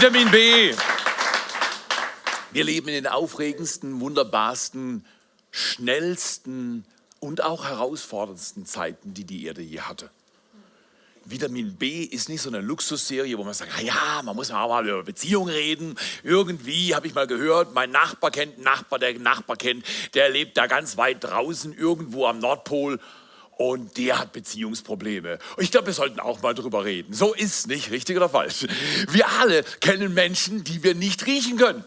Vitamin B. Wir leben in den aufregendsten, wunderbarsten, schnellsten und auch herausforderndsten Zeiten, die die Erde je hatte. Vitamin B ist nicht so eine Luxusserie, wo man sagt, ah ja, man muss auch mal über Beziehungen reden. Irgendwie habe ich mal gehört, mein Nachbar kennt einen Nachbar, der einen Nachbar kennt, der lebt da ganz weit draußen, irgendwo am Nordpol und der hat Beziehungsprobleme. Und ich glaube, wir sollten auch mal drüber reden. So ist nicht, richtig oder falsch. Wir alle kennen Menschen, die wir nicht riechen können.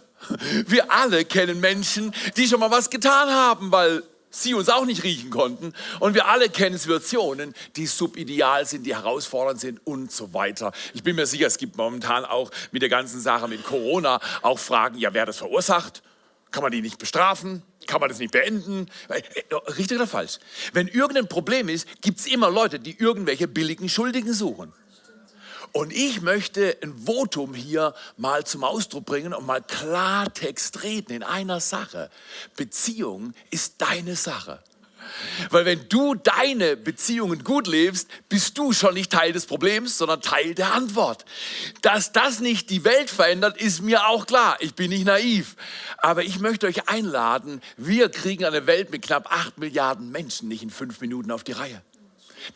Wir alle kennen Menschen, die schon mal was getan haben, weil sie uns auch nicht riechen konnten. Und wir alle kennen Situationen, die subideal sind, die herausfordernd sind und so weiter. Ich bin mir sicher, es gibt momentan auch mit der ganzen Sache mit Corona auch Fragen, ja, wer das verursacht? Kann man die nicht bestrafen? Kann man das nicht beenden? Äh, richtig oder falsch? Wenn irgendein Problem ist, gibt es immer Leute, die irgendwelche billigen Schuldigen suchen. Und ich möchte ein Votum hier mal zum Ausdruck bringen und mal Klartext reden in einer Sache. Beziehung ist deine Sache. Weil wenn du deine Beziehungen gut lebst, bist du schon nicht Teil des Problems, sondern Teil der Antwort. Dass das nicht die Welt verändert, ist mir auch klar. Ich bin nicht naiv. Aber ich möchte euch einladen, wir kriegen eine Welt mit knapp acht Milliarden Menschen nicht in fünf Minuten auf die Reihe.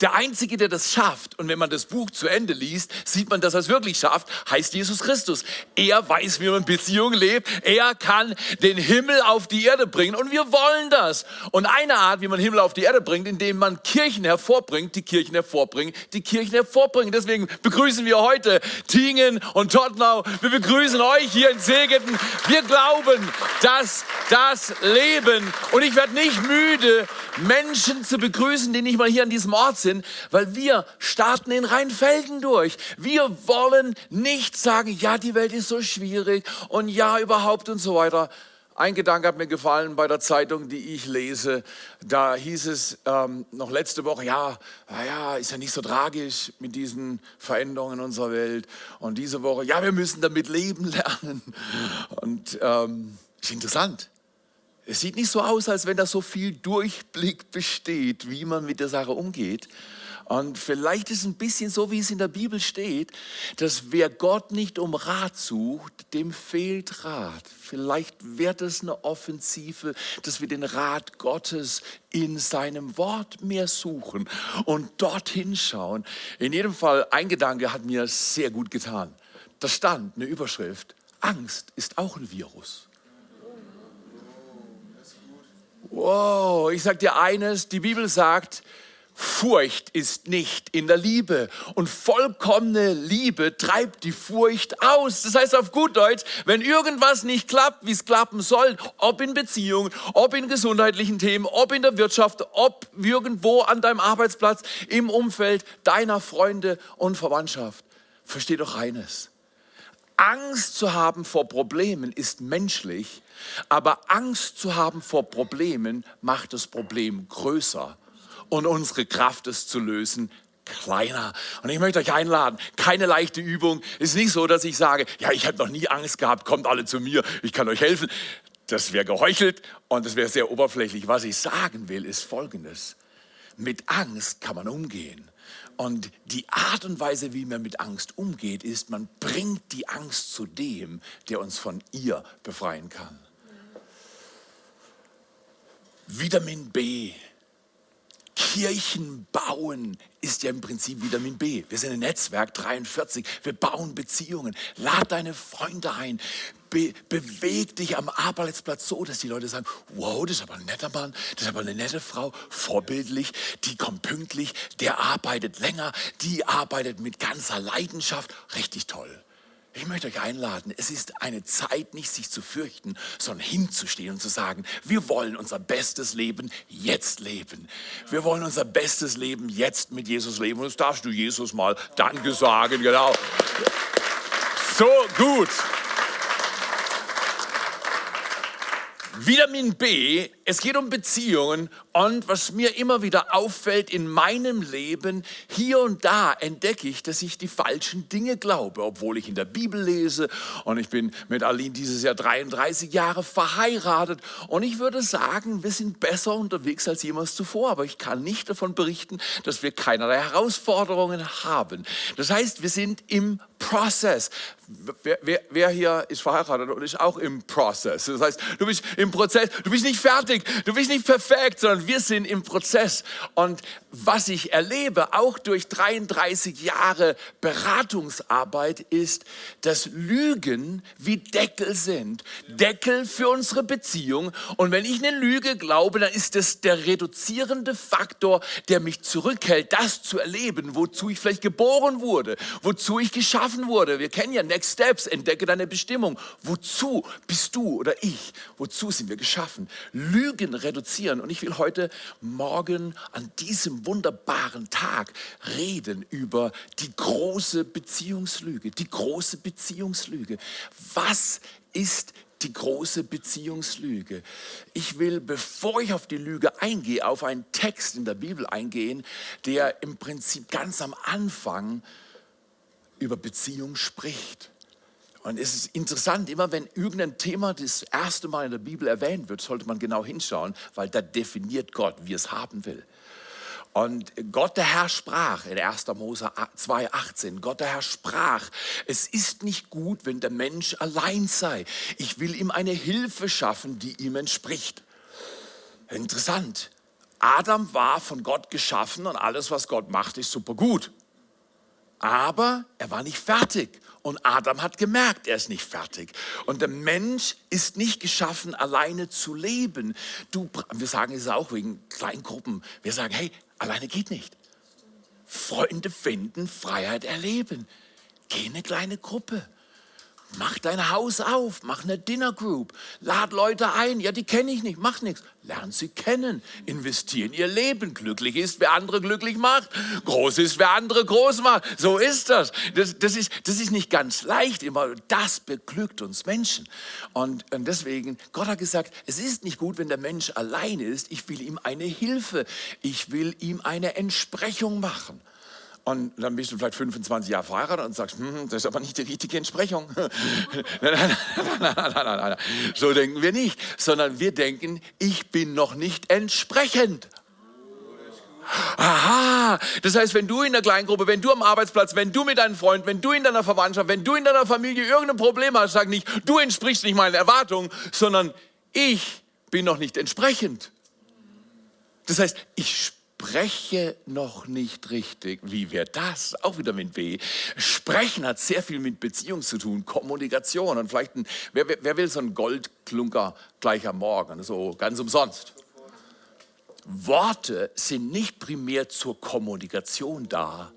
Der Einzige, der das schafft, und wenn man das Buch zu Ende liest, sieht man, dass er es wirklich schafft, heißt Jesus Christus. Er weiß, wie man Beziehungen lebt. Er kann den Himmel auf die Erde bringen und wir wollen das. Und eine Art, wie man Himmel auf die Erde bringt, indem man Kirchen hervorbringt, die Kirchen hervorbringen, die Kirchen hervorbringen. Deswegen begrüßen wir heute Tingen und Tottenau. Wir begrüßen euch hier in Segeten. Wir glauben, dass das Leben, und ich werde nicht müde, Menschen zu begrüßen, die nicht mal hier an diesem Ort sind, weil wir starten in Rheinfelden durch. Wir wollen nicht sagen, ja, die Welt ist so schwierig und ja, überhaupt und so weiter. Ein Gedanke hat mir gefallen bei der Zeitung, die ich lese. Da hieß es ähm, noch letzte Woche, ja, ja, ist ja nicht so tragisch mit diesen Veränderungen in unserer Welt. Und diese Woche, ja, wir müssen damit leben lernen. Und ähm, ist interessant. Es sieht nicht so aus, als wenn da so viel Durchblick besteht, wie man mit der Sache umgeht. Und vielleicht ist es ein bisschen so, wie es in der Bibel steht, dass wer Gott nicht um Rat sucht, dem fehlt Rat. Vielleicht wird es eine Offensive, dass wir den Rat Gottes in seinem Wort mehr suchen und dorthin schauen. In jedem Fall, ein Gedanke hat mir sehr gut getan. Da stand eine Überschrift, Angst ist auch ein Virus. Wow, ich sage dir eines, die Bibel sagt, Furcht ist nicht in der Liebe und vollkommene Liebe treibt die Furcht aus. Das heißt auf gut Deutsch, wenn irgendwas nicht klappt, wie es klappen soll, ob in Beziehungen, ob in gesundheitlichen Themen, ob in der Wirtschaft, ob irgendwo an deinem Arbeitsplatz, im Umfeld deiner Freunde und Verwandtschaft, versteh doch eines. Angst zu haben vor Problemen ist menschlich, aber Angst zu haben vor Problemen macht das Problem größer und unsere Kraft, es zu lösen, kleiner. Und ich möchte euch einladen, keine leichte Übung. Es ist nicht so, dass ich sage, ja, ich habe noch nie Angst gehabt, kommt alle zu mir, ich kann euch helfen. Das wäre geheuchelt und das wäre sehr oberflächlich. Was ich sagen will, ist Folgendes. Mit Angst kann man umgehen. Und die Art und Weise, wie man mit Angst umgeht, ist, man bringt die Angst zu dem, der uns von ihr befreien kann. Vitamin B. Kirchen bauen ist ja im Prinzip Vitamin B. Wir sind ein Netzwerk 43. Wir bauen Beziehungen. Lad deine Freunde ein. Be beweg dich am Arbeitsplatz so, dass die Leute sagen, wow, das ist aber ein netter Mann, das ist aber eine nette Frau, vorbildlich, die kommt pünktlich, der arbeitet länger, die arbeitet mit ganzer Leidenschaft, richtig toll. Ich möchte euch einladen, es ist eine Zeit, nicht sich zu fürchten, sondern hinzustehen und zu sagen, wir wollen unser bestes Leben jetzt leben. Wir wollen unser bestes Leben jetzt mit Jesus leben. Und das darfst du Jesus mal Danke sagen, genau. So gut. Vitamin B es geht um Beziehungen und was mir immer wieder auffällt in meinem Leben, hier und da entdecke ich, dass ich die falschen Dinge glaube, obwohl ich in der Bibel lese und ich bin mit Aline dieses Jahr 33 Jahre verheiratet und ich würde sagen, wir sind besser unterwegs als jemals zuvor, aber ich kann nicht davon berichten, dass wir keinerlei Herausforderungen haben. Das heißt, wir sind im Prozess. Wer, wer, wer, hier ist verheiratet und ist auch im Prozess? Das heißt, du bist im Prozess, du bist nicht fertig, du bist nicht perfekt, sondern wir sind im Prozess. Und was ich erlebe, auch durch 33 Jahre Beratungsarbeit, ist, dass Lügen wie Deckel sind. Deckel für unsere Beziehung. Und wenn ich eine Lüge glaube, dann ist das der reduzierende Faktor, der mich zurückhält, das zu erleben, wozu ich vielleicht geboren wurde, wozu ich geschaffen wurde. Wir kennen ja Next Steps, entdecke deine Bestimmung. Wozu bist du oder ich? Wozu sind wir geschaffen? Lügen reduzieren. Und ich will heute Morgen an diesem wunderbaren Tag reden über die große Beziehungslüge. Die große Beziehungslüge. Was ist die große Beziehungslüge. Ich will, bevor ich auf die Lüge eingehe, auf einen Text in der Bibel eingehen, der im Prinzip ganz am Anfang über Beziehung spricht. Und es ist interessant, immer wenn irgendein Thema das erste Mal in der Bibel erwähnt wird, sollte man genau hinschauen, weil da definiert Gott, wie es haben will. Und Gott der Herr sprach in 1. Mose 2,18, Gott der Herr sprach, es ist nicht gut, wenn der Mensch allein sei. Ich will ihm eine Hilfe schaffen, die ihm entspricht. Interessant. Adam war von Gott geschaffen und alles, was Gott macht, ist super gut. Aber er war nicht fertig. Und Adam hat gemerkt, er ist nicht fertig. Und der Mensch ist nicht geschaffen, alleine zu leben. Du, wir sagen es auch wegen Kleingruppen. Wir sagen, hey, alleine geht nicht. Freunde finden, Freiheit erleben. Geh in eine kleine Gruppe. Mach dein Haus auf, mach eine Dinner Group, lad Leute ein. Ja, die kenne ich nicht, mach nichts. Lern sie kennen, investieren ihr Leben. Glücklich ist, wer andere glücklich macht. Groß ist, wer andere groß macht. So ist das. Das, das, ist, das ist nicht ganz leicht immer. Das beglückt uns Menschen. Und, und deswegen, Gott hat gesagt, es ist nicht gut, wenn der Mensch allein ist. Ich will ihm eine Hilfe. Ich will ihm eine Entsprechung machen. Und dann bist du vielleicht 25 Jahre verheiratet und sagst, hm, das ist aber nicht die richtige Entsprechung. nein, nein, nein, so denken wir nicht, sondern wir denken, ich bin noch nicht entsprechend. Aha, das heißt, wenn du in der Kleingruppe, wenn du am Arbeitsplatz, wenn du mit deinen Freunden, wenn du in deiner Verwandtschaft, wenn du in deiner Familie irgendein Problem hast, sag nicht, du entsprichst nicht meinen Erwartungen, sondern ich bin noch nicht entsprechend. Das heißt, ich spreche noch nicht richtig. Wie wäre das? Auch wieder mit B. Sprechen hat sehr viel mit Beziehung zu tun, Kommunikation. Und vielleicht, ein, wer, wer will so einen Goldklunker gleich am Morgen, so ganz umsonst? Worte sind nicht primär zur Kommunikation da,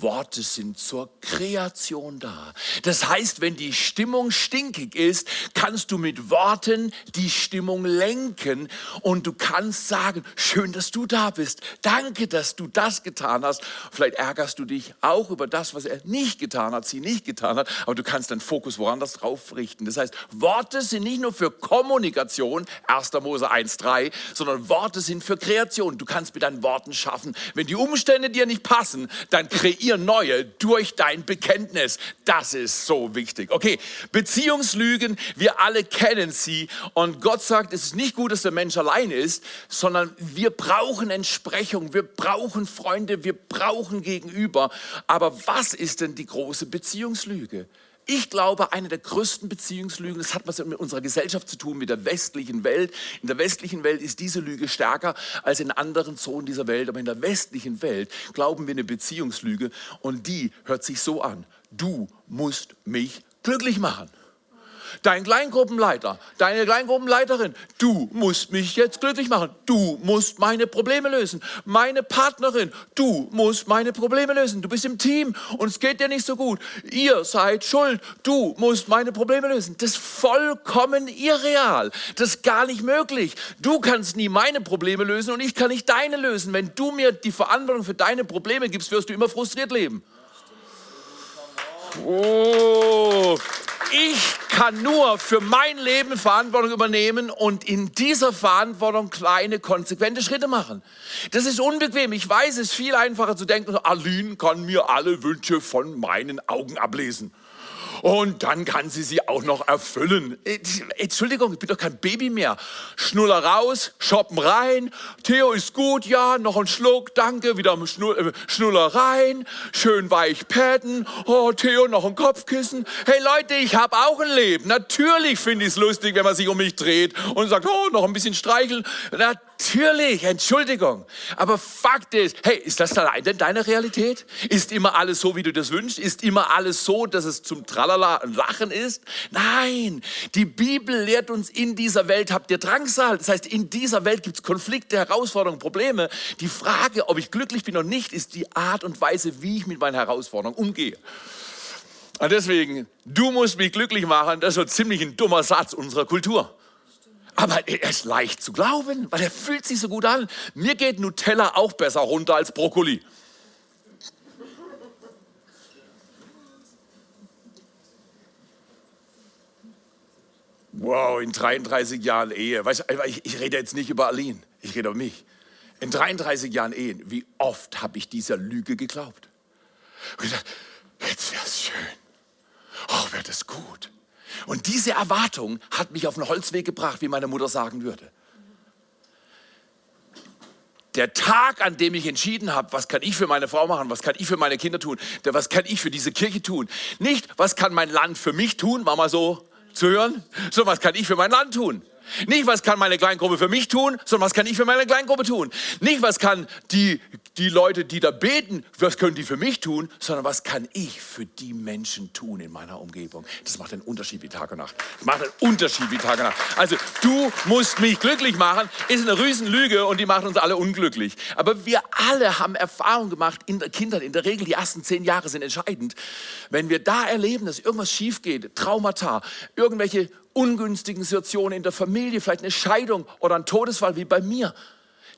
Worte sind zur Kreation da. Das heißt, wenn die Stimmung stinkig ist, kannst du mit Worten die Stimmung lenken und du kannst sagen, schön, dass du da bist. Danke, dass du das getan hast. Vielleicht ärgerst du dich auch über das, was er nicht getan hat, sie nicht getan hat, aber du kannst deinen Fokus woanders drauf richten. Das heißt, Worte sind nicht nur für Kommunikation, 1. Mose 1.3, sondern Worte sind für Kreation. Du kannst mit deinen Worten schaffen. Wenn die Umstände dir nicht passen, dann kreier neue durch dein Bekenntnis. Das ist so wichtig. Okay, Beziehungslügen, wir alle kennen sie. Und Gott sagt, es ist nicht gut, dass der Mensch allein ist, sondern wir brauchen Entsprechung, wir brauchen Freunde, wir brauchen Gegenüber. Aber was ist denn die große Beziehungslüge? Ich glaube, eine der größten Beziehungslügen, das hat was mit unserer Gesellschaft zu tun, mit der westlichen Welt. In der westlichen Welt ist diese Lüge stärker als in anderen Zonen dieser Welt. Aber in der westlichen Welt glauben wir eine Beziehungslüge und die hört sich so an. Du musst mich glücklich machen dein Kleingruppenleiter, deine Kleingruppenleiterin, du musst mich jetzt glücklich machen. Du musst meine Probleme lösen. Meine Partnerin, du musst meine Probleme lösen. Du bist im Team und es geht dir nicht so gut. Ihr seid schuld. Du musst meine Probleme lösen. Das ist vollkommen irreal. Das ist gar nicht möglich. Du kannst nie meine Probleme lösen und ich kann nicht deine lösen. Wenn du mir die Verantwortung für deine Probleme gibst, wirst du immer frustriert leben. Oh, ich kann nur für mein Leben Verantwortung übernehmen und in dieser Verantwortung kleine, konsequente Schritte machen. Das ist unbequem. Ich weiß, es ist viel einfacher zu denken, Aline kann mir alle Wünsche von meinen Augen ablesen. Und dann kann sie sie auch noch erfüllen. Äh, Entschuldigung, ich bin doch kein Baby mehr. Schnuller raus, shoppen rein. Theo ist gut, ja, noch ein Schluck, danke. Wieder äh, Schnuller rein, schön weich padden. Oh, Theo, noch ein Kopfkissen. Hey Leute, ich habe auch ein Leben. Natürlich finde ich es lustig, wenn man sich um mich dreht und sagt, oh, noch ein bisschen streicheln. Natürlich, Entschuldigung. Aber Fakt ist, hey, ist das allein denn deine Realität? Ist immer alles so, wie du das wünschst? Ist immer alles so, dass es zum Tralala Lachen ist? Nein, die Bibel lehrt uns, in dieser Welt habt ihr Drangsal. Das heißt, in dieser Welt gibt es Konflikte, Herausforderungen, Probleme. Die Frage, ob ich glücklich bin oder nicht, ist die Art und Weise, wie ich mit meinen Herausforderungen umgehe. Und deswegen, du musst mich glücklich machen, das ist so ziemlich ein dummer Satz unserer Kultur. Aber er ist leicht zu glauben, weil er fühlt sich so gut an. Mir geht Nutella auch besser runter als Brokkoli. Wow, in 33 Jahren Ehe. Weißt, ich, ich rede jetzt nicht über Aline, ich rede über mich. In 33 Jahren Ehe, wie oft habe ich dieser Lüge geglaubt? Und ich jetzt wäre es schön. Oh, wäre das gut. Und diese Erwartung hat mich auf den Holzweg gebracht, wie meine Mutter sagen würde. Der Tag, an dem ich entschieden habe, was kann ich für meine Frau machen, was kann ich für meine Kinder tun, was kann ich für diese Kirche tun. Nicht, was kann mein Land für mich tun, war mal so zu hören, sondern was kann ich für mein Land tun. Nicht, was kann meine Kleingruppe für mich tun, sondern was kann ich für meine Kleingruppe tun. Nicht, was kann die, die Leute, die da beten, was können die für mich tun, sondern was kann ich für die Menschen tun in meiner Umgebung. Das macht einen Unterschied wie Tag und Nacht. Das macht einen Unterschied wie Tag und Nacht. Also, du musst mich glücklich machen, ist eine Riesenlüge und die macht uns alle unglücklich. Aber wir alle haben Erfahrung gemacht in der Kindheit. In der Regel, die ersten zehn Jahre sind entscheidend. Wenn wir da erleben, dass irgendwas schief geht, Traumata, irgendwelche ungünstigen Situationen in der Familie, vielleicht eine Scheidung oder ein Todesfall wie bei mir,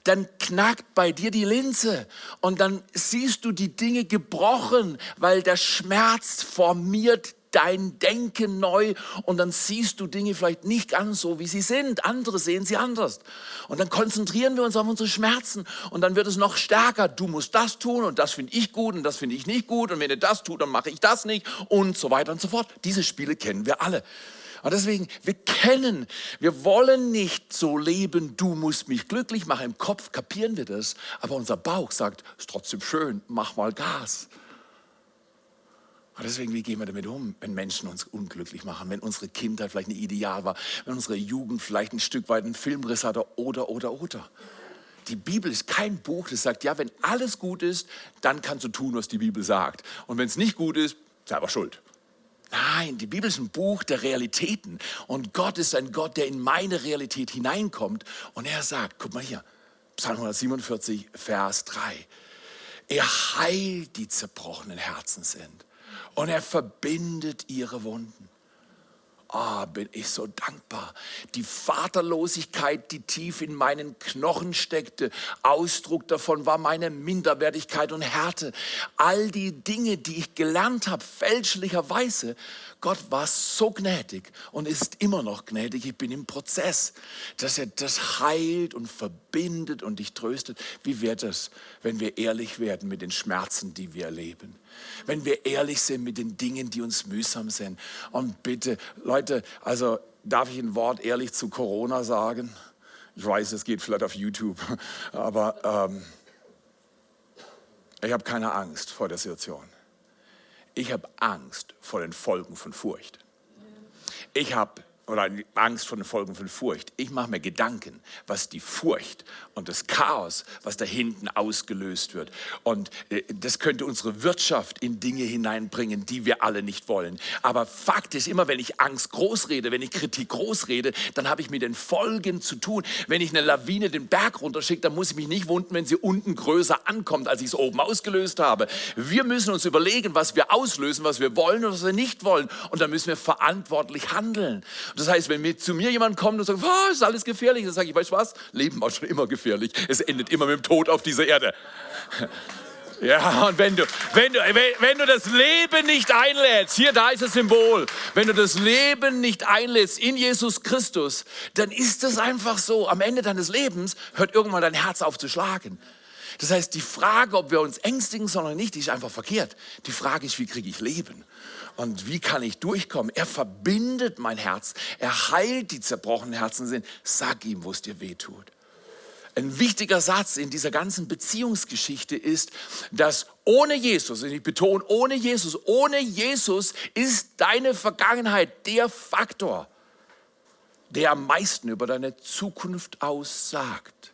dann knackt bei dir die Linse und dann siehst du die Dinge gebrochen, weil der Schmerz formiert dein Denken neu und dann siehst du Dinge vielleicht nicht ganz so, wie sie sind. Andere sehen sie anders. Und dann konzentrieren wir uns auf unsere Schmerzen und dann wird es noch stärker. Du musst das tun und das finde ich gut und das finde ich nicht gut und wenn ihr das tut, dann mache ich das nicht und so weiter und so fort. Diese Spiele kennen wir alle. Und deswegen, wir kennen, wir wollen nicht so leben, du musst mich glücklich machen. Im Kopf kapieren wir das, aber unser Bauch sagt, ist trotzdem schön, mach mal Gas. Und deswegen, wie gehen wir damit um, wenn Menschen uns unglücklich machen, wenn unsere Kindheit vielleicht ein Ideal war, wenn unsere Jugend vielleicht ein Stück weit einen Filmriss hatte oder, oder, oder. Die Bibel ist kein Buch, das sagt, ja, wenn alles gut ist, dann kannst du tun, was die Bibel sagt. Und wenn es nicht gut ist, selber schuld. Nein, die Bibel ist ein Buch der Realitäten. Und Gott ist ein Gott, der in meine Realität hineinkommt. Und er sagt, guck mal hier, Psalm 147, Vers 3. Er heilt die zerbrochenen Herzen sind. Und er verbindet ihre Wunden. Ah, oh, bin ich so dankbar. Die Vaterlosigkeit, die tief in meinen Knochen steckte, Ausdruck davon war meine Minderwertigkeit und Härte. All die Dinge, die ich gelernt habe, fälschlicherweise, Gott war so gnädig und ist immer noch gnädig. Ich bin im Prozess, dass er das heilt und verbindet und dich tröstet. Wie wird es, wenn wir ehrlich werden mit den Schmerzen, die wir erleben? Wenn wir ehrlich sind mit den Dingen, die uns mühsam sind. Und bitte, Leute, also darf ich ein Wort ehrlich zu Corona sagen? Ich weiß, es geht vielleicht auf YouTube, aber ähm, ich habe keine Angst vor der Situation. Ich habe Angst vor den Folgen von Furcht. Ich habe oder Angst vor den Folgen von Furcht. Ich mache mir Gedanken, was die Furcht und das Chaos, was da hinten ausgelöst wird. Und äh, das könnte unsere Wirtschaft in Dinge hineinbringen, die wir alle nicht wollen. Aber Fakt ist immer, wenn ich Angst groß rede, wenn ich Kritik groß rede, dann habe ich mit den Folgen zu tun. Wenn ich eine Lawine den Berg runterschicke, dann muss ich mich nicht wundern, wenn sie unten größer ankommt, als ich es oben ausgelöst habe. Wir müssen uns überlegen, was wir auslösen, was wir wollen und was wir nicht wollen. Und dann müssen wir verantwortlich handeln. Das heißt, wenn mir, zu mir jemand kommt und sagt, oh, ist alles gefährlich, dann sage ich, weißt du was? Leben war schon immer gefährlich. Es endet immer mit dem Tod auf dieser Erde. Ja, und wenn du, wenn, du, wenn du das Leben nicht einlädst, hier, da ist das Symbol, wenn du das Leben nicht einlädst in Jesus Christus, dann ist es einfach so, am Ende deines Lebens hört irgendwann dein Herz auf zu schlagen. Das heißt, die Frage, ob wir uns ängstigen sollen oder nicht, die ist einfach verkehrt. Die Frage ist, wie kriege ich Leben? Und wie kann ich durchkommen? Er verbindet mein Herz. Er heilt die zerbrochenen Herzen sind. Sag ihm, wo es dir weh tut. Ein wichtiger Satz in dieser ganzen Beziehungsgeschichte ist, dass ohne Jesus, und ich betone, ohne Jesus, ohne Jesus ist deine Vergangenheit der Faktor, der am meisten über deine Zukunft aussagt.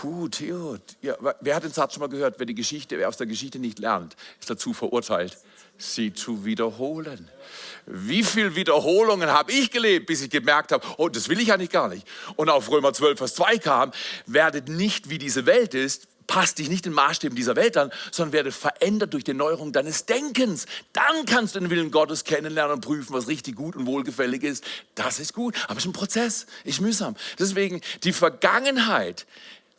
Puh, Theo, ja, wer hat den Satz schon mal gehört? Wer die Geschichte, wer aus der Geschichte nicht lernt, ist dazu verurteilt, sie zu wiederholen. Wie viele Wiederholungen habe ich gelebt, bis ich gemerkt habe, oh, das will ich eigentlich gar nicht. Und auf Römer 12, Vers 2 kam, werdet nicht wie diese Welt ist, passt dich nicht den Maßstäben dieser Welt an, sondern werde verändert durch die Neuerung deines Denkens. Dann kannst du den Willen Gottes kennenlernen und prüfen, was richtig gut und wohlgefällig ist. Das ist gut, aber es ist ein Prozess, ist mühsam. Deswegen die Vergangenheit,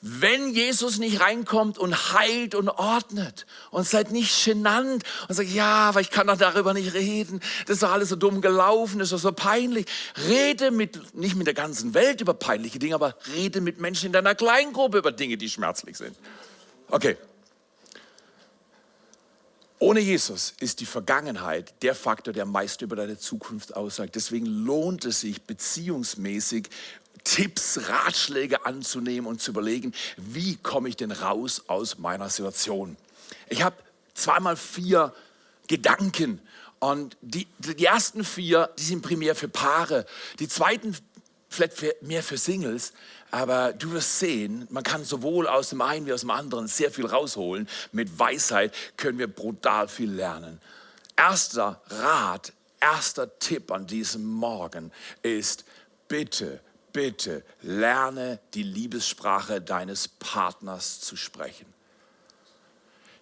wenn Jesus nicht reinkommt und heilt und ordnet und seid nicht genannt und sagt, ja, aber ich kann doch darüber nicht reden, das ist doch alles so dumm gelaufen, das ist doch so peinlich. Rede mit, nicht mit der ganzen Welt über peinliche Dinge, aber rede mit Menschen in deiner Kleingruppe über Dinge, die schmerzlich sind. Okay. Ohne Jesus ist die Vergangenheit der Faktor, der meist über deine Zukunft aussagt. Deswegen lohnt es sich beziehungsmäßig Tipps, Ratschläge anzunehmen und zu überlegen, wie komme ich denn raus aus meiner Situation. Ich habe zweimal vier Gedanken und die, die ersten vier, die sind primär für Paare. Die zweiten vielleicht für, mehr für Singles, aber du wirst sehen, man kann sowohl aus dem einen wie aus dem anderen sehr viel rausholen. Mit Weisheit können wir brutal viel lernen. Erster Rat, erster Tipp an diesem Morgen ist, bitte bitte lerne die Liebessprache deines Partners zu sprechen.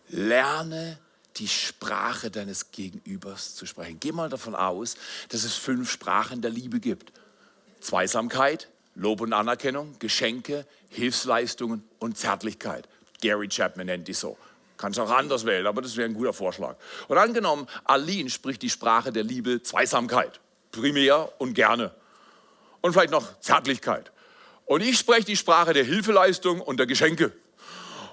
Lerne die Sprache deines Gegenübers zu sprechen. Geh mal davon aus, dass es fünf Sprachen der Liebe gibt. Zweisamkeit, Lob und Anerkennung, Geschenke, Hilfsleistungen und Zärtlichkeit. Gary Chapman nennt die so. Kannst auch anders wählen, aber das wäre ein guter Vorschlag. Und angenommen, Aline spricht die Sprache der Liebe Zweisamkeit. Primär und gerne und vielleicht noch Zärtlichkeit. Und ich spreche die Sprache der Hilfeleistung und der Geschenke.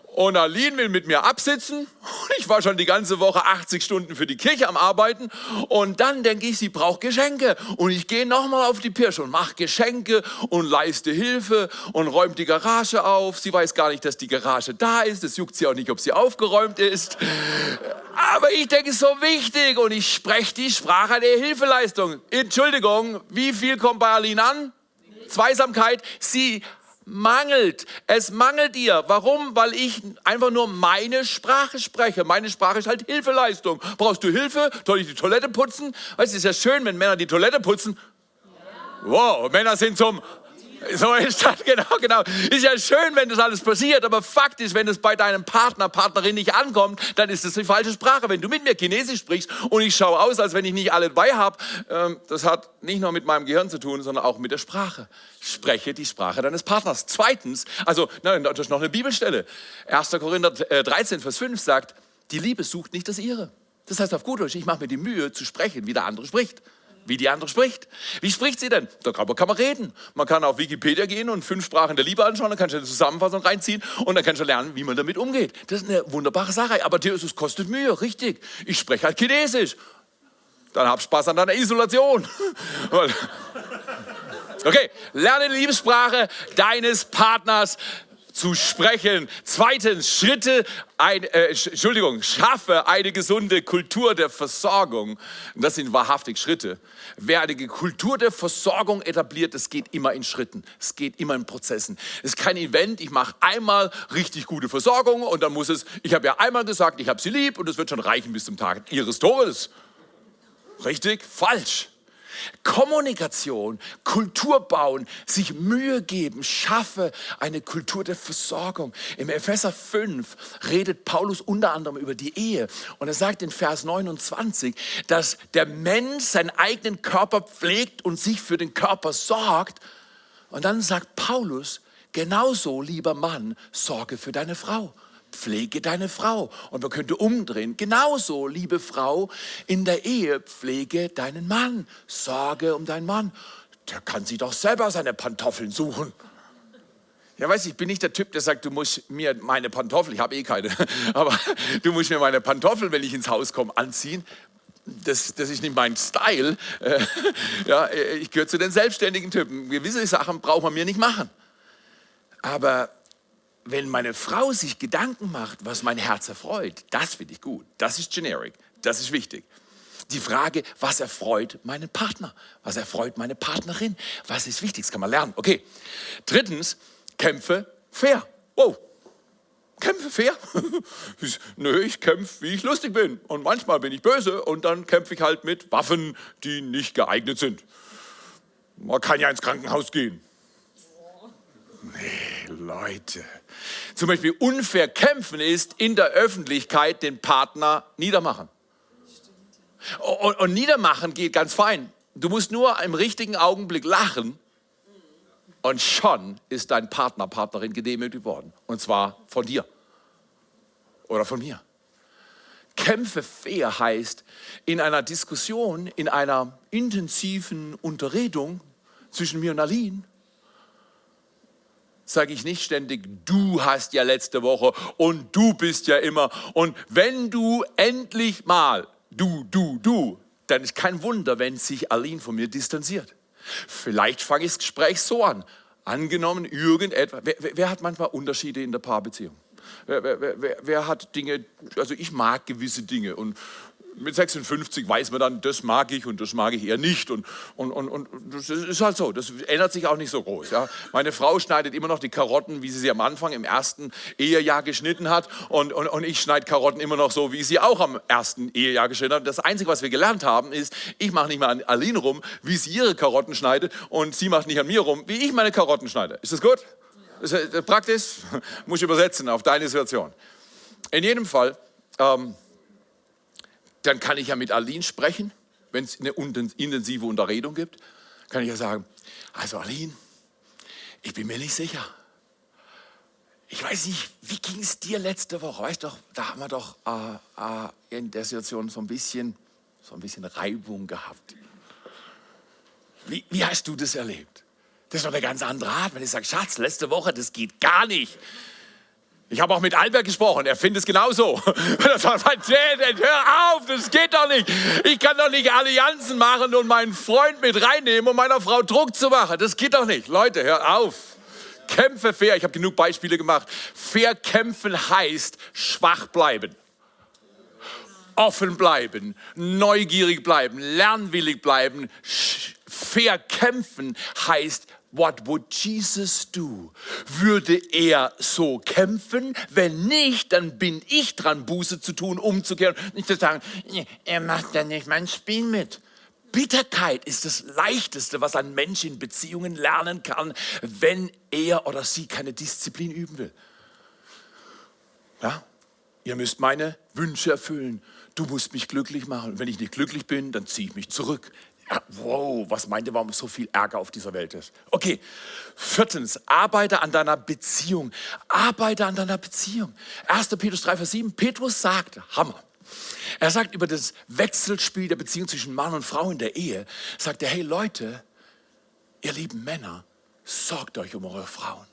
Und Aline will mit mir absitzen. Ich war schon die ganze Woche 80 Stunden für die Kirche am Arbeiten. Und dann denke ich, sie braucht Geschenke. Und ich gehe nochmal auf die Pirsch und mache Geschenke und leiste Hilfe und räume die Garage auf. Sie weiß gar nicht, dass die Garage da ist. Es juckt sie auch nicht, ob sie aufgeräumt ist. Aber ich denke, es ist so wichtig. Und ich spreche die Sprache der Hilfeleistung. Entschuldigung, wie viel kommt bei Aline an? Zweisamkeit. Sie mangelt. Es mangelt ihr. Warum? Weil ich einfach nur meine Sprache spreche. Meine Sprache ist halt Hilfeleistung. Brauchst du Hilfe? Soll ich die Toilette putzen? Weißt du, es ist ja schön, wenn Männer die Toilette putzen. Wow, Männer sind zum so ist das, genau, genau. Ist ja schön, wenn das alles passiert, aber Fakt ist, wenn es bei deinem Partner, Partnerin nicht ankommt, dann ist das die falsche Sprache. Wenn du mit mir Chinesisch sprichst und ich schaue aus, als wenn ich nicht alle dabei habe, ähm, das hat nicht nur mit meinem Gehirn zu tun, sondern auch mit der Sprache. Spreche die Sprache deines Partners. Zweitens, also, nein, das ist noch eine Bibelstelle. 1. Korinther 13, äh, Vers 5 sagt, die Liebe sucht nicht das ihre. Das heißt auf gut Deutsch, ich mache mir die Mühe zu sprechen, wie der andere spricht wie die andere spricht. Wie spricht sie denn? Da kann man reden. Man kann auf Wikipedia gehen und fünf Sprachen der Liebe anschauen, dann kannst du eine Zusammenfassung reinziehen und dann kannst du lernen, wie man damit umgeht. Das ist eine wunderbare Sache. Aber es kostet Mühe, richtig. Ich spreche halt Chinesisch. Dann hab Spaß an deiner Isolation. Okay, lerne die Liebessprache deines Partners zu sprechen. Zweitens, Schritte, ein, äh, Entschuldigung, schaffe eine gesunde Kultur der Versorgung. das sind wahrhaftig Schritte. Wer eine Kultur der Versorgung etabliert, das geht immer in Schritten. Es geht immer in Prozessen. Es ist kein Event, ich mache einmal richtig gute Versorgung und dann muss es, ich habe ja einmal gesagt, ich habe sie lieb und es wird schon reichen bis zum Tag ihres Todes. Richtig? Falsch. Kommunikation, Kultur bauen, sich Mühe geben, schaffe eine Kultur der Versorgung. Im Epheser 5 redet Paulus unter anderem über die Ehe und er sagt in Vers 29, dass der Mensch seinen eigenen Körper pflegt und sich für den Körper sorgt. Und dann sagt Paulus, genauso lieber Mann, sorge für deine Frau. Pflege deine Frau. Und man könnte umdrehen. Genauso, liebe Frau, in der Ehe pflege deinen Mann. Sorge um deinen Mann. Der kann sich doch selber seine Pantoffeln suchen. Ja, weiß ich, bin nicht der Typ, der sagt, du musst mir meine Pantoffeln, ich habe eh keine, aber du musst mir meine Pantoffeln, wenn ich ins Haus komme, anziehen. Das, das ist nicht mein Style. Äh, ja, ich gehöre zu den selbstständigen Typen. Gewisse Sachen braucht man mir nicht machen. Aber wenn meine Frau sich Gedanken macht, was mein Herz erfreut, das finde ich gut. Das ist generic. Das ist wichtig. Die Frage, was erfreut meinen Partner? Was erfreut meine Partnerin? Was ist wichtig? Das kann man lernen. Okay. Drittens, kämpfe fair. Wow. Kämpfe fair? Nö, ich kämpfe, wie ich lustig bin. Und manchmal bin ich böse und dann kämpfe ich halt mit Waffen, die nicht geeignet sind. Man kann ja ins Krankenhaus gehen. Nee, Leute. Zum Beispiel unfair kämpfen ist in der Öffentlichkeit den Partner niedermachen. Und, und niedermachen geht ganz fein. Du musst nur im richtigen Augenblick lachen und schon ist dein Partner, Partnerin gedemütigt worden. Und zwar von dir oder von mir. Kämpfe fair heißt, in einer Diskussion, in einer intensiven Unterredung zwischen mir und Aline, sage ich nicht ständig, du hast ja letzte Woche und du bist ja immer. Und wenn du endlich mal, du, du, du, dann ist kein Wunder, wenn sich Aline von mir distanziert. Vielleicht fange ich das Gespräch so an. Angenommen, irgendetwas. Wer, wer hat manchmal Unterschiede in der Paarbeziehung? Wer, wer, wer, hat Dinge, also ich mag gewisse Dinge und mit 56 weiß man dann, das mag ich und das mag ich eher nicht. Und, und, und, und das ist halt so. Das ändert sich auch nicht so groß. Ja. Meine Frau schneidet immer noch die Karotten, wie sie sie am Anfang im ersten Ehejahr geschnitten hat. Und, und, und ich schneide Karotten immer noch so, wie sie auch am ersten Ehejahr geschnitten hat. Das Einzige, was wir gelernt haben, ist, ich mache nicht mehr an Aline rum, wie sie ihre Karotten schneidet. Und sie macht nicht an mir rum, wie ich meine Karotten schneide. Ist das gut? Das praktisch? Muss ich übersetzen auf deine Situation. In jedem Fall. Ähm, dann kann ich ja mit Aline sprechen, wenn es eine intensive Unterredung gibt. Kann ich ja sagen, also Aline, ich bin mir nicht sicher. Ich weiß nicht, wie ging es dir letzte Woche? Weißt du, da haben wir doch äh, äh, in der Situation so ein bisschen, so ein bisschen Reibung gehabt. Wie, wie hast du das erlebt? Das ist doch eine ganz andere Art, wenn ich sage, Schatz, letzte Woche, das geht gar nicht. Ich habe auch mit Albert gesprochen, er findet es genauso. Er sagt, hör auf, das geht doch nicht. Ich kann doch nicht Allianzen machen und meinen Freund mit reinnehmen, um meiner Frau Druck zu machen. Das geht doch nicht. Leute, hör auf. Kämpfe fair. Ich habe genug Beispiele gemacht. Fair kämpfen heißt schwach bleiben. Offen bleiben, neugierig bleiben, lernwillig bleiben. Fair kämpfen heißt What would Jesus do? Würde er so kämpfen? Wenn nicht, dann bin ich dran, Buße zu tun, umzukehren. Nicht zu sagen, er macht ja nicht mein Spiel mit. Bitterkeit ist das Leichteste, was ein Mensch in Beziehungen lernen kann, wenn er oder sie keine Disziplin üben will. Ja? Ihr müsst meine Wünsche erfüllen. Du musst mich glücklich machen. wenn ich nicht glücklich bin, dann ziehe ich mich zurück. Wow, was meint ihr, warum so viel Ärger auf dieser Welt ist? Okay, viertens, arbeite an deiner Beziehung. Arbeite an deiner Beziehung. 1. Petrus 3, Vers 7, Petrus sagt, Hammer. Er sagt über das Wechselspiel der Beziehung zwischen Mann und Frau in der Ehe, sagt er, hey Leute, ihr lieben Männer, sorgt euch um eure Frauen.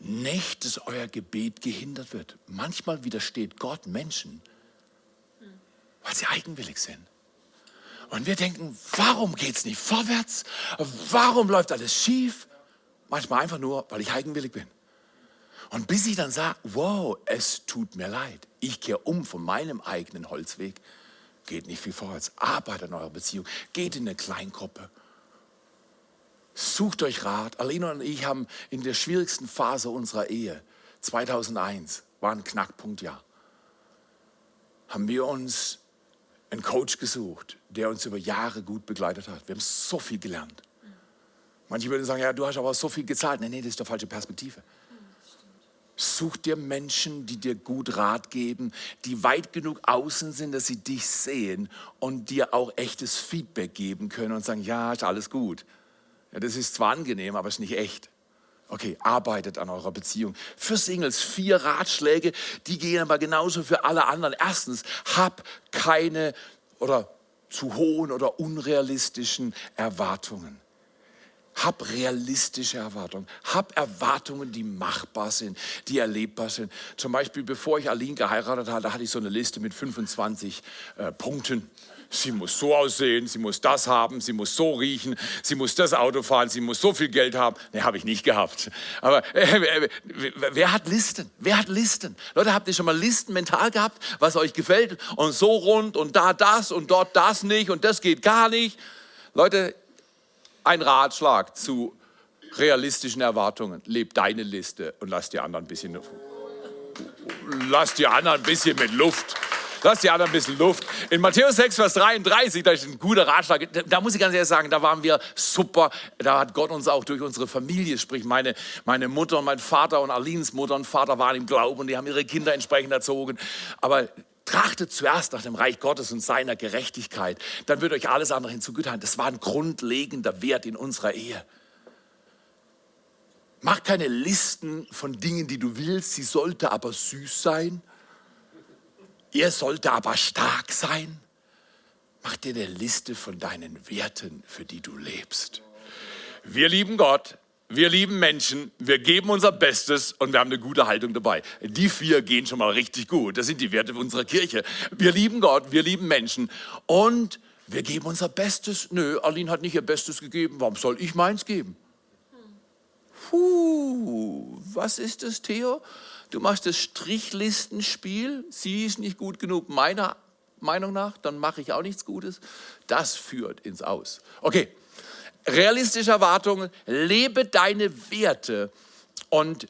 Nicht, dass euer Gebet gehindert wird. Manchmal widersteht Gott Menschen, weil sie eigenwillig sind. Und wir denken, warum geht es nicht vorwärts? Warum läuft alles schief? Manchmal einfach nur, weil ich eigenwillig bin. Und bis ich dann sage, wow, es tut mir leid, ich kehre um von meinem eigenen Holzweg, geht nicht viel vorwärts. Arbeitet an eurer Beziehung, geht in eine Kleingruppe. Sucht euch Rat. Alina und ich haben in der schwierigsten Phase unserer Ehe, 2001, war ein Knackpunktjahr, haben wir uns einen Coach gesucht, der uns über Jahre gut begleitet hat. Wir haben so viel gelernt. Manche würden sagen, ja, du hast aber so viel gezahlt. Nein, nee, das ist die falsche Perspektive. Such dir Menschen, die dir gut Rat geben, die weit genug außen sind, dass sie dich sehen und dir auch echtes Feedback geben können und sagen, ja, ist alles gut. Ja, das ist zwar angenehm, aber es ist nicht echt. Okay, arbeitet an eurer Beziehung. Für Singles vier Ratschläge, die gehen aber genauso für alle anderen. Erstens, hab keine oder zu hohen oder unrealistischen Erwartungen. Hab realistische Erwartungen. Hab Erwartungen, die machbar sind, die erlebbar sind. Zum Beispiel, bevor ich Aline geheiratet hatte, hatte ich so eine Liste mit 25 äh, Punkten. Sie muss so aussehen, sie muss das haben, sie muss so riechen, sie muss das Auto fahren, sie muss so viel Geld haben. Ne, habe ich nicht gehabt. Aber äh, wer hat Listen? Wer hat Listen? Leute, habt ihr schon mal Listen mental gehabt, was euch gefällt? Und so rund und da das und dort das nicht und das geht gar nicht. Leute, ein Ratschlag zu realistischen Erwartungen. Leb deine Liste und lass die anderen ein bisschen, lass die anderen ein bisschen mit Luft. Lass die anderen ein bisschen Luft. In Matthäus 6, Vers 33, da ist ein guter Ratschlag. Da muss ich ganz ehrlich sagen, da waren wir super. Da hat Gott uns auch durch unsere Familie, sprich meine, meine Mutter und mein Vater und Alins Mutter und Vater waren im Glauben und die haben ihre Kinder entsprechend erzogen. Aber Trachtet zuerst nach dem Reich Gottes und seiner Gerechtigkeit, dann wird euch alles andere hinzugetan. Das war ein grundlegender Wert in unserer Ehe. Mach keine Listen von Dingen, die du willst, sie sollte aber süß sein. Ihr sollte aber stark sein. Mach dir eine Liste von deinen Werten, für die du lebst. Wir lieben Gott, wir lieben Menschen, wir geben unser Bestes und wir haben eine gute Haltung dabei. Die vier gehen schon mal richtig gut. Das sind die Werte unserer Kirche. Wir lieben Gott, wir lieben Menschen und wir geben unser Bestes. Nö, Aline hat nicht ihr Bestes gegeben. Warum soll ich meins geben? Puh, was ist das, Theo? Du machst das Strichlistenspiel. Sie ist nicht gut genug, meiner Meinung nach. Dann mache ich auch nichts Gutes. Das führt ins Aus. Okay, realistische Erwartungen, lebe deine Werte und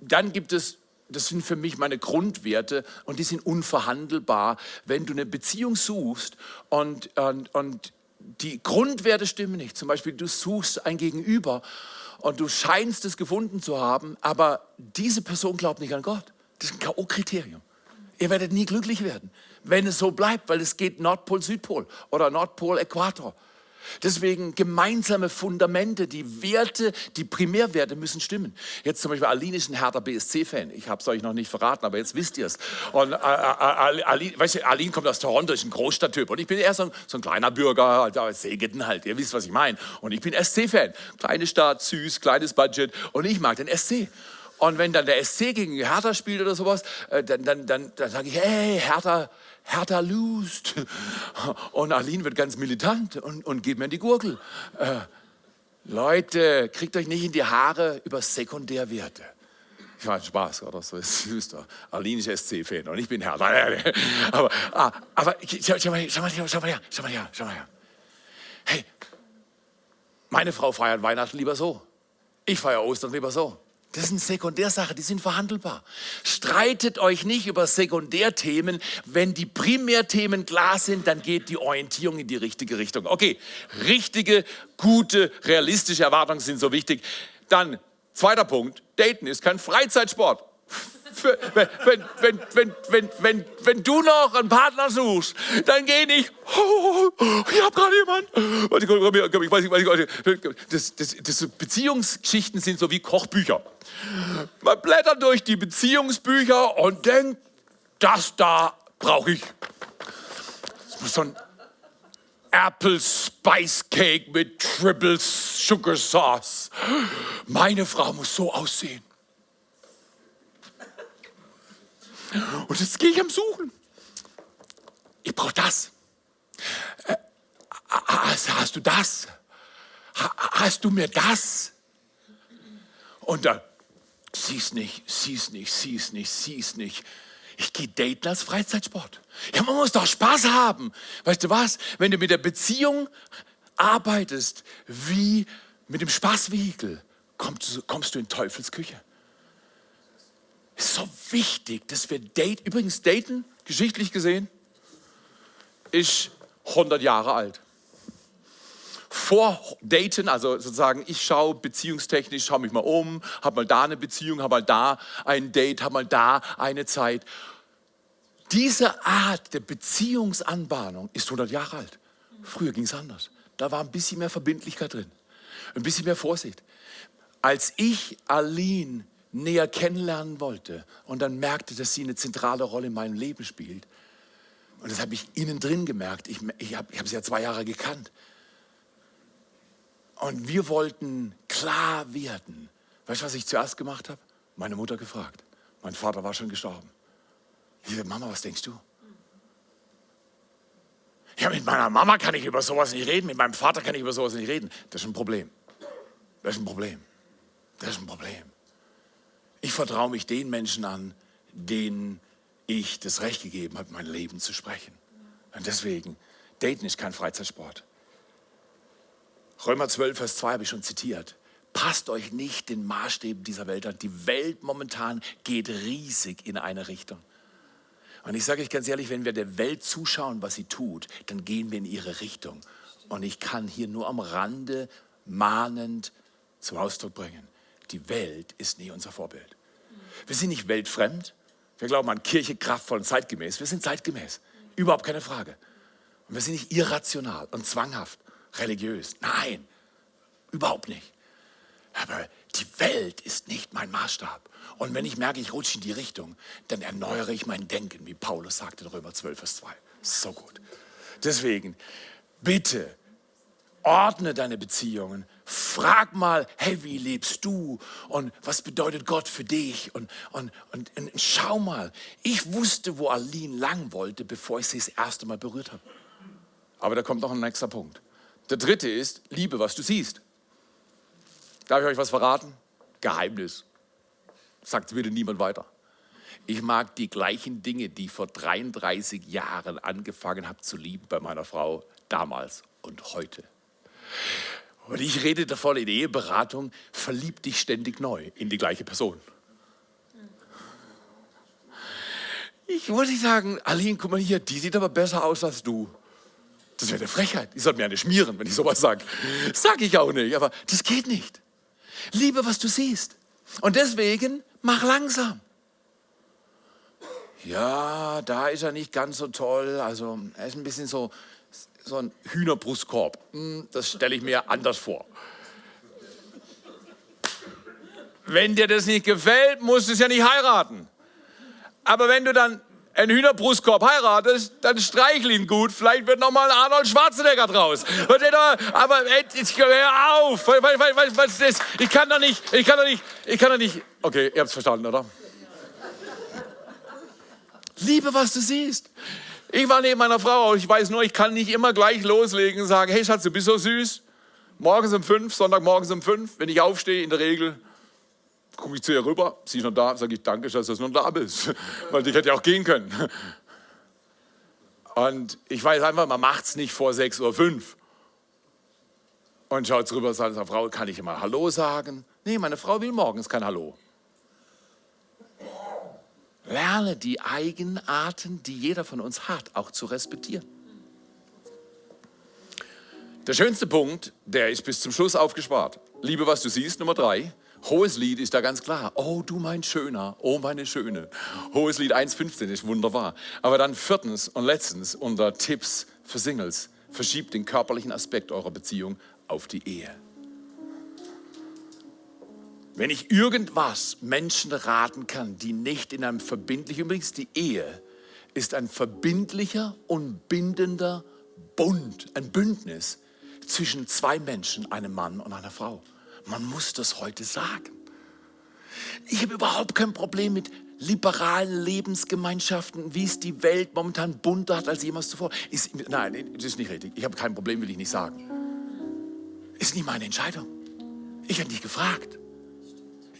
dann gibt es, das sind für mich meine Grundwerte und die sind unverhandelbar, wenn du eine Beziehung suchst und, und, und die Grundwerte stimmen nicht. Zum Beispiel, du suchst ein Gegenüber und du scheinst es gefunden zu haben, aber diese Person glaubt nicht an Gott. Das ist ein K.O.-Kriterium. Ihr werdet nie glücklich werden, wenn es so bleibt, weil es geht Nordpol, Südpol oder Nordpol, Äquator. Deswegen gemeinsame Fundamente, die Werte, die Primärwerte müssen stimmen. Jetzt zum Beispiel Aline ist ein härter BSC-Fan. Ich habe es euch noch nicht verraten, aber jetzt wisst ihr es. Und äh, äh, Aline, weißt du, Aline kommt aus Toronto, ist ein Großstadttyp. Und ich bin eher so ein, so ein kleiner Bürger, halt, Segeten halt. Ihr wisst, was ich meine. Und ich bin SC-Fan. Kleine Stadt, süß, kleines Budget. Und ich mag den SC. Und wenn dann der SC gegen Hertha spielt oder sowas, äh, dann, dann, dann, dann sage ich, hey, Hertha, Hertha lust. Und Aline wird ganz militant und, und geht mir in die Gurgel. Äh, Leute, kriegt euch nicht in die Haare über Sekundärwerte. Ich meine, Spaß, oder? So ist süß. Aline ist SC-Fan und ich bin Hertha. Aber, ah, aber schau, schau, mal, schau, mal, schau mal her, schau mal her, schau mal her. Hey, meine Frau feiert Weihnachten lieber so. Ich feiere Ostern lieber so. Das sind Sekundärsachen, die sind verhandelbar. Streitet euch nicht über Sekundärthemen. Wenn die Primärthemen klar sind, dann geht die Orientierung in die richtige Richtung. Okay, richtige, gute, realistische Erwartungen sind so wichtig. Dann, zweiter Punkt, Daten ist kein Freizeitsport wenn, wenn, wenn, wenn, wenn, wenn, wenn du noch einen Partner suchst, dann geh nicht, oh, ich habe gerade jemanden. Ich weiß nicht, weiß nicht, das, das, das Beziehungsgeschichten sind so wie Kochbücher. Man blättert durch die Beziehungsbücher und denkt, das da brauche ich. Das muss so ein Apple Spice Cake mit Triple Sugar Sauce. Meine Frau muss so aussehen. Und jetzt gehe ich am Suchen. Ich brauche das. Äh, hast, hast, du das? Hast du mir das? Und dann, sieh's nicht, sieh's nicht, sieh's nicht, sieh's nicht. Ich gehe daten als Freizeitsport. Ja, man muss doch Spaß haben. Weißt du was? Wenn du mit der Beziehung arbeitest, wie mit dem Spaßvehikel, kommst, kommst du in Teufelsküche ist so wichtig, dass wir daten. Übrigens, daten, geschichtlich gesehen, ist 100 Jahre alt. Vor Daten, also sozusagen, ich schaue beziehungstechnisch, schaue mich mal um, habe mal da eine Beziehung, habe mal da ein Date, habe mal da eine Zeit. Diese Art der Beziehungsanbahnung ist 100 Jahre alt. Früher ging es anders. Da war ein bisschen mehr Verbindlichkeit drin, ein bisschen mehr Vorsicht. als ich Aline näher kennenlernen wollte und dann merkte, dass sie eine zentrale Rolle in meinem Leben spielt, und das habe ich innen drin gemerkt, ich, ich habe hab sie ja zwei Jahre gekannt, und wir wollten klar werden. Weißt du, was ich zuerst gemacht habe? Meine Mutter gefragt. Mein Vater war schon gestorben. Ich sagte, Mama, was denkst du? Ja, mit meiner Mama kann ich über sowas nicht reden, mit meinem Vater kann ich über sowas nicht reden. Das ist ein Problem. Das ist ein Problem. Das ist ein Problem. Ich vertraue mich den Menschen an, denen ich das Recht gegeben habe, mein Leben zu sprechen. Und deswegen, Daten ist kein Freizeitsport. Römer 12, Vers 2 habe ich schon zitiert. Passt euch nicht den Maßstäben dieser Welt an. Die Welt momentan geht riesig in eine Richtung. Und ich sage euch ganz ehrlich, wenn wir der Welt zuschauen, was sie tut, dann gehen wir in ihre Richtung. Und ich kann hier nur am Rande mahnend zum Ausdruck bringen, die Welt ist nie unser Vorbild. Wir sind nicht weltfremd. Wir glauben an Kirche kraftvoll und zeitgemäß. Wir sind zeitgemäß. Überhaupt keine Frage. Und wir sind nicht irrational und zwanghaft religiös. Nein, überhaupt nicht. Aber die Welt ist nicht mein Maßstab. Und wenn ich merke, ich rutsche in die Richtung, dann erneuere ich mein Denken, wie Paulus sagt in Römer 12, Vers 2. So gut. Deswegen, bitte, ordne deine Beziehungen. Frag mal, hey, wie lebst du? Und was bedeutet Gott für dich? Und, und, und, und schau mal, ich wusste, wo Aline lang wollte, bevor ich sie das erste Mal berührt habe. Aber da kommt noch ein nächster Punkt. Der dritte ist, liebe, was du siehst. Darf ich euch was verraten? Geheimnis. Sagt bitte niemand weiter. Ich mag die gleichen Dinge, die ich vor 33 Jahren angefangen habe zu lieben bei meiner Frau damals und heute. Und ich rede davon in Eheberatung, verlieb dich ständig neu in die gleiche Person. Ich wollte nicht sagen, Aline, guck mal hier, die sieht aber besser aus als du. Das wäre eine Frechheit. Die sollten mir eine schmieren, wenn ich sowas sage. Sag ich auch nicht, aber das geht nicht. Liebe, was du siehst. Und deswegen mach langsam. Ja, da ist er nicht ganz so toll. Also er ist ein bisschen so, so ein Hühnerbrustkorb. Hm, das stelle ich mir anders vor. Wenn dir das nicht gefällt, musst du es ja nicht heiraten. Aber wenn du dann einen Hühnerbrustkorb heiratest, dann streichl ihn gut. Vielleicht wird noch mal ein Arnold Schwarzenegger draus. Aber jetzt hör auf. Ich kann doch nicht, ich kann doch nicht, ich kann doch nicht. Okay, ihr habt es verstanden, oder? Liebe, was du siehst. Ich war neben meiner Frau, ich weiß nur, ich kann nicht immer gleich loslegen und sagen, hey Schatz, du bist so süß. Morgens um fünf, Sonntagmorgens um fünf, wenn ich aufstehe, in der Regel gucke ich zu ihr rüber, sie ist noch da, sage ich, danke, dass du noch da bist, weil ich hätte ja auch gehen können. Und ich weiß einfach, man macht es nicht vor 6.05 Uhr. Und schaut rüber und sagt, Frau, kann ich immer Hallo sagen? Nee, meine Frau will morgens kein Hallo. Lerne die Eigenarten, die jeder von uns hat, auch zu respektieren. Der schönste Punkt, der ist bis zum Schluss aufgespart. Liebe, was du siehst, Nummer drei. Hohes Lied ist da ganz klar. Oh, du mein Schöner, oh meine Schöne. Hohes Lied 1,15 ist wunderbar. Aber dann viertens und letztens unter Tipps für Singles. Verschiebt den körperlichen Aspekt eurer Beziehung auf die Ehe. Wenn ich irgendwas Menschen raten kann, die nicht in einem verbindlichen, übrigens die Ehe ist ein verbindlicher und bindender Bund, ein Bündnis zwischen zwei Menschen, einem Mann und einer Frau. Man muss das heute sagen. Ich habe überhaupt kein Problem mit liberalen Lebensgemeinschaften, wie es die Welt momentan bunter hat als jemals zuvor. Ist, nein, das ist nicht richtig. Ich habe kein Problem, will ich nicht sagen. Ist nicht meine Entscheidung. Ich habe nicht gefragt.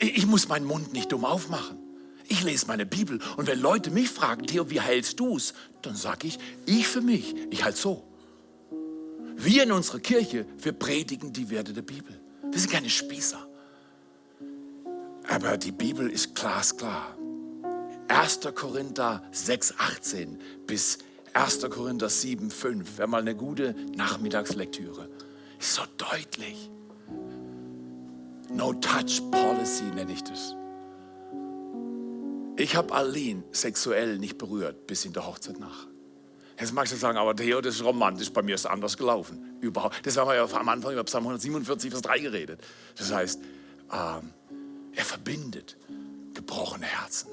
Ich, muss meinen Mund nicht dumm aufmachen. Ich lese meine Bibel und wenn Leute mich fragen, Theo, wie hältst du es? Dann sage ich, ich für mich, ich halte so. Wir in unserer Kirche, wir predigen die Werte der Bibel. Wir sind keine Spießer. Aber die Bibel ist glasklar. 1. Korinther 6, 18 bis 1. Korinther 7, 5. Wäre mal eine gute Nachmittagslektüre. Ist so deutlich. No-Touch-Policy nenne ich das. Ich habe Aline sexuell nicht berührt bis in der Hochzeit nach. Jetzt magst du sagen, aber Theo, das ist romantisch, bei mir ist es anders gelaufen. Überhaupt. Das haben wir ja am Anfang über Psalm 147, Vers 3 geredet. Das heißt, ähm, er verbindet gebrochene Herzen.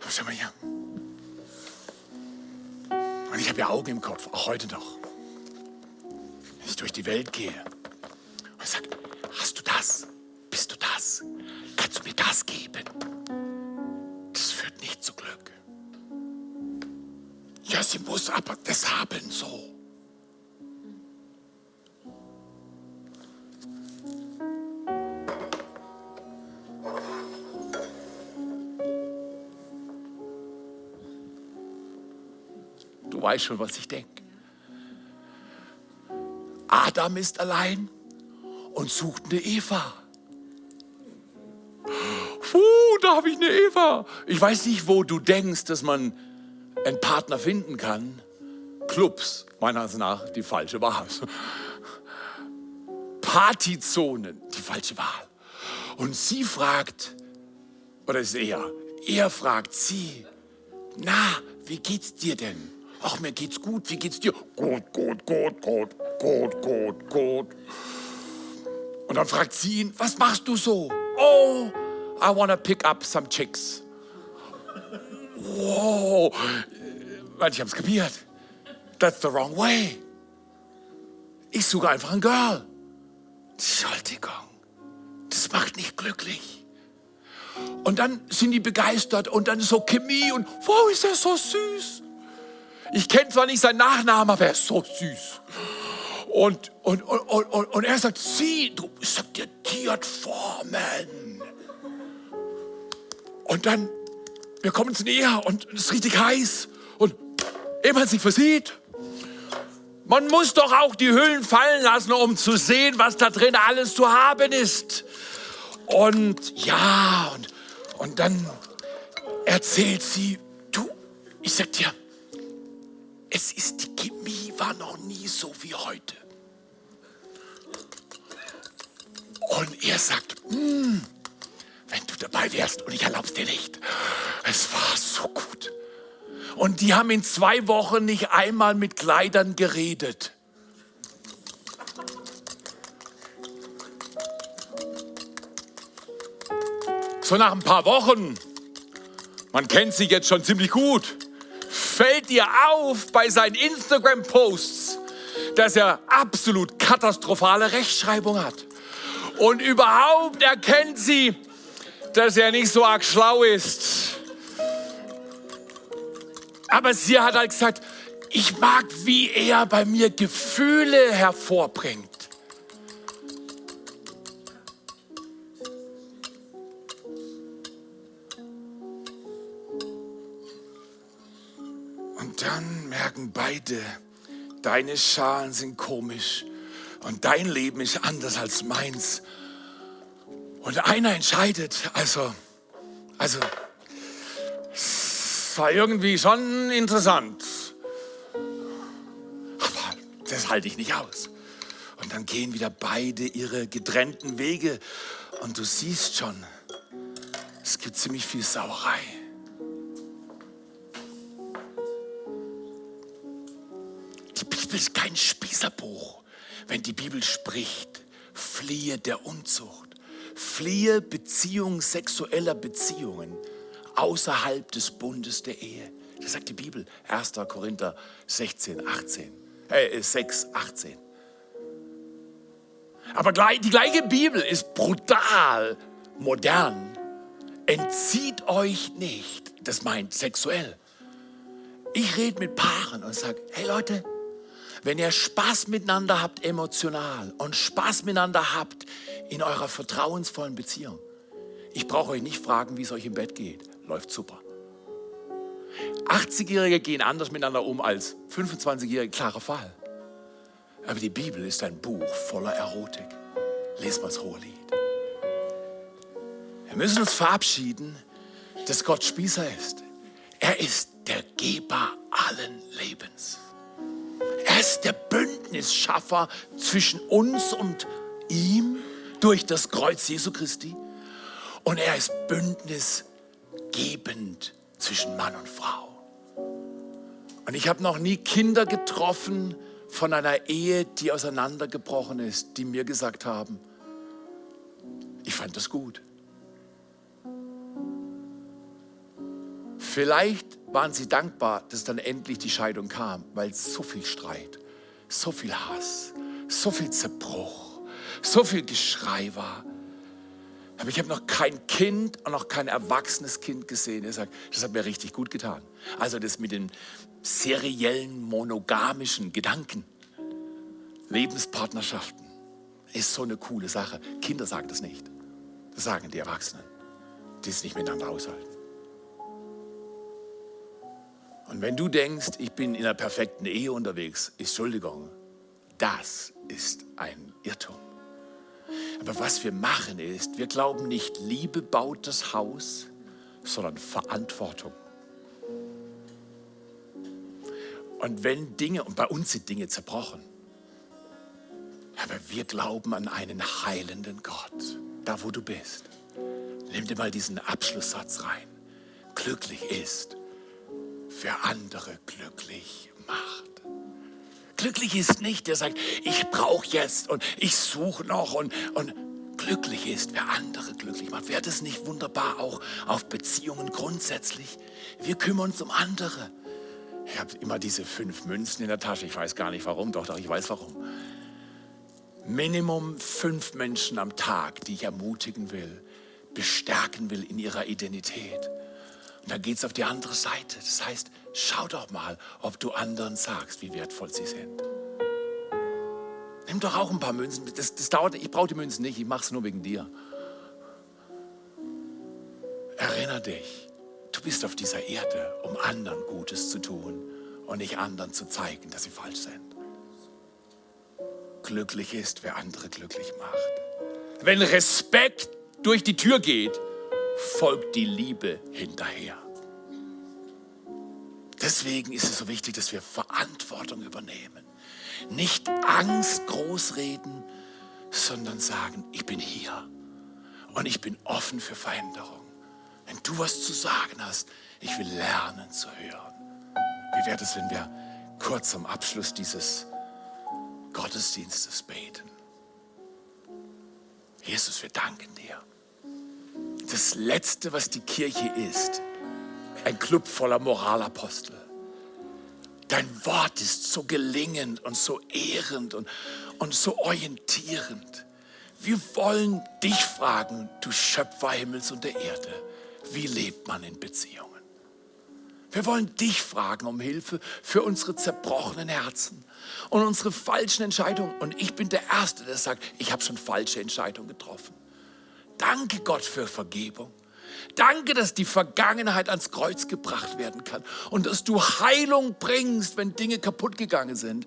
Aber schau mal hier. Und ich habe ja Augen im Kopf, auch heute noch. Wenn ich durch die Welt gehe und sage, hast du das? Bist du das? Kannst du mir das geben? Das führt nicht zu Glück. Ja, sie muss aber das haben so. Du weißt schon, was ich denke. Adam ist allein und sucht eine Eva. Da habe ich eine Eva. Ich weiß nicht, wo du denkst, dass man einen Partner finden kann. Clubs, meiner Ansicht nach, die falsche Wahl. Partyzonen, die falsche Wahl. Und sie fragt, oder ist er, er fragt sie, na, wie geht's dir denn? Ach, mir geht's gut. Wie geht's dir? Gut, gut, gut, gut, gut, gut, gut. Und dann fragt sie ihn, was machst du so? Oh, I wanna pick up some chicks. Wow, weil ich hab's kapiert. That's the wrong way. Ich suche einfach ein Girl. Entschuldigung, das macht nicht glücklich. Und dann sind die begeistert und dann so Chemie und wow, ist er so süß. Ich kenne zwar nicht seinen Nachnamen, aber er ist so süß. Und, und, und, und, und er sagt, sie, du, ich sag dir, die hat Formen. Und dann, wir kommen uns näher und es ist richtig heiß. Und ehe man sich versieht, man muss doch auch die Hüllen fallen lassen, um zu sehen, was da drin alles zu haben ist. Und ja, und, und dann erzählt sie, du, ich sag dir, es ist, die Chemie war noch nie so wie heute. Und er sagt, hm, wenn du dabei wärst und ich erlaub's dir nicht. Es war so gut. Und die haben in zwei Wochen nicht einmal mit Kleidern geredet. So nach ein paar Wochen, man kennt sie jetzt schon ziemlich gut, fällt dir auf bei seinen Instagram-Posts, dass er absolut katastrophale Rechtschreibung hat. Und überhaupt erkennt sie, dass er nicht so arg schlau ist. Aber sie hat halt gesagt, ich mag, wie er bei mir Gefühle hervorbringt. dann merken beide, deine Schalen sind komisch und dein Leben ist anders als meins. Und einer entscheidet, also, also, es war irgendwie schon interessant. Aber das halte ich nicht aus. Und dann gehen wieder beide ihre getrennten Wege und du siehst schon, es gibt ziemlich viel Sauerei. Bibel ist kein Spießerbuch. Wenn die Bibel spricht, fliehe der Unzucht, fliehe Beziehung sexueller Beziehungen außerhalb des Bundes der Ehe. Das sagt die Bibel, 1. Korinther 16, 18, äh, 6, 18. Aber die gleiche Bibel ist brutal modern. Entzieht euch nicht, das meint sexuell. Ich rede mit Paaren und sage, hey Leute, wenn ihr Spaß miteinander habt emotional und Spaß miteinander habt in eurer vertrauensvollen Beziehung. Ich brauche euch nicht fragen, wie es euch im Bett geht. Läuft super. 80-Jährige gehen anders miteinander um als 25-Jährige, klarer Fall. Aber die Bibel ist ein Buch voller Erotik. Lest mal das hohe Lied. Wir müssen uns verabschieden, dass Gott Spießer ist. Er ist der Geber allen Lebens. Er ist der Bündnisschaffer zwischen uns und ihm durch das Kreuz Jesu Christi. Und er ist bündnisgebend zwischen Mann und Frau. Und ich habe noch nie Kinder getroffen von einer Ehe, die auseinandergebrochen ist, die mir gesagt haben, Ich fand das gut. Vielleicht waren sie dankbar, dass dann endlich die Scheidung kam, weil so viel Streit, so viel Hass, so viel Zerbruch, so viel Geschrei war. Aber ich habe noch kein Kind und noch kein erwachsenes Kind gesehen, der sagt, das hat mir richtig gut getan. Also das mit den seriellen, monogamischen Gedanken, Lebenspartnerschaften, ist so eine coole Sache. Kinder sagen das nicht. Das sagen die Erwachsenen, die es nicht miteinander aushalten. Und wenn du denkst, ich bin in einer perfekten Ehe unterwegs, Entschuldigung, das ist ein Irrtum. Aber was wir machen ist, wir glauben nicht, Liebe baut das Haus, sondern Verantwortung. Und wenn Dinge, und bei uns sind Dinge zerbrochen, aber wir glauben an einen heilenden Gott, da wo du bist. Nimm dir mal diesen Abschlusssatz rein. Glücklich ist, wer andere glücklich macht. Glücklich ist nicht, der sagt, ich brauche jetzt und ich suche noch und, und glücklich ist, wer andere glücklich macht. Wäre das nicht wunderbar auch auf Beziehungen grundsätzlich? Wir kümmern uns um andere. Ich habe immer diese fünf Münzen in der Tasche. Ich weiß gar nicht warum, doch, doch, ich weiß warum. Minimum fünf Menschen am Tag, die ich ermutigen will, bestärken will in ihrer Identität. Und dann geht es auf die andere Seite. Das heißt, schau doch mal, ob du anderen sagst, wie wertvoll sie sind. Nimm doch auch ein paar Münzen. Das, das dauert, ich brauche die Münzen nicht, ich mache es nur wegen dir. Erinner dich, du bist auf dieser Erde, um anderen Gutes zu tun und nicht anderen zu zeigen, dass sie falsch sind. Glücklich ist, wer andere glücklich macht. Wenn Respekt durch die Tür geht, folgt die Liebe hinterher. Deswegen ist es so wichtig, dass wir Verantwortung übernehmen. Nicht Angst großreden, sondern sagen, ich bin hier und ich bin offen für Veränderung. Wenn du was zu sagen hast, ich will lernen zu hören. Wie wäre es, wenn wir kurz am Abschluss dieses Gottesdienstes beten? Jesus, wir danken dir das Letzte, was die Kirche ist, ein Club voller Moralapostel. Dein Wort ist so gelingend und so ehrend und, und so orientierend. Wir wollen dich fragen, du Schöpfer Himmels und der Erde, wie lebt man in Beziehungen? Wir wollen dich fragen um Hilfe für unsere zerbrochenen Herzen und unsere falschen Entscheidungen. Und ich bin der Erste, der sagt, ich habe schon falsche Entscheidungen getroffen. Danke Gott für Vergebung. Danke, dass die Vergangenheit ans Kreuz gebracht werden kann und dass du Heilung bringst, wenn Dinge kaputt gegangen sind.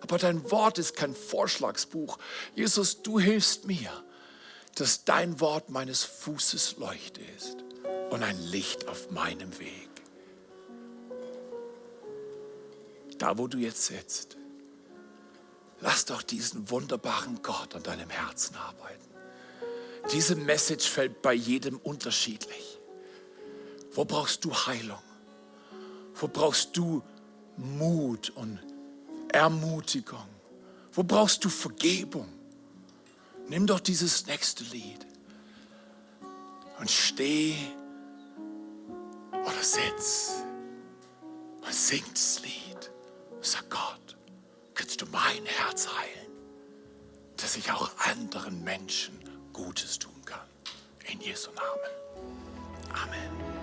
Aber dein Wort ist kein Vorschlagsbuch. Jesus, du hilfst mir, dass dein Wort meines Fußes Leuchte ist und ein Licht auf meinem Weg. Da, wo du jetzt sitzt, lass doch diesen wunderbaren Gott an deinem Herzen arbeiten. Diese Message fällt bei jedem unterschiedlich. Wo brauchst du Heilung? Wo brauchst du Mut und Ermutigung? Wo brauchst du Vergebung? Nimm doch dieses nächste Lied und steh oder sitz und sing das Lied. Sag Gott, kannst du mein Herz heilen, dass ich auch anderen Menschen Gutes tun kann. In Jesu Namen. Amen.